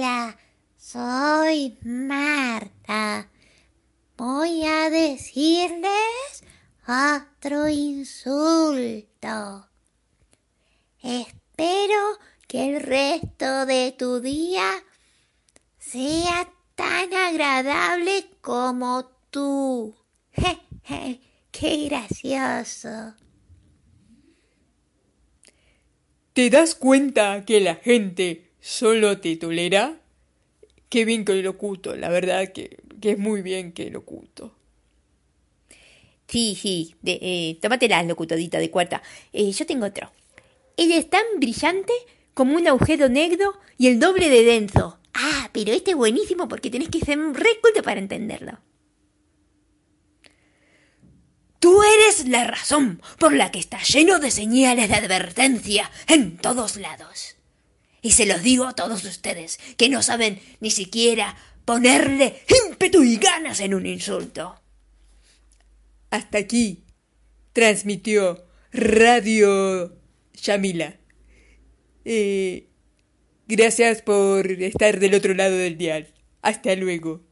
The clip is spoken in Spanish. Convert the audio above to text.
Hola, soy Marta. Voy a decirles otro insulto. Espero que el resto de tu día sea tan agradable como tú. ¡Qué gracioso! ¿Te das cuenta que la gente solo te tolera? Qué bien que lo locuto, la verdad que, es muy bien que locuto. Sí, sí, de, eh, locutadita de cuarta. Eh, yo tengo otro. Ella es tan brillante como un agujero negro y el doble de denso. Ah, pero este es buenísimo porque tenés que ser un reculto para entenderlo. Tú eres la razón por la que está lleno de señales de advertencia en todos lados. Y se los digo a todos ustedes que no saben ni siquiera ponerle ímpetu y ganas en un insulto. Hasta aquí transmitió Radio Yamila. Eh, gracias por estar del otro lado del dial. Hasta luego.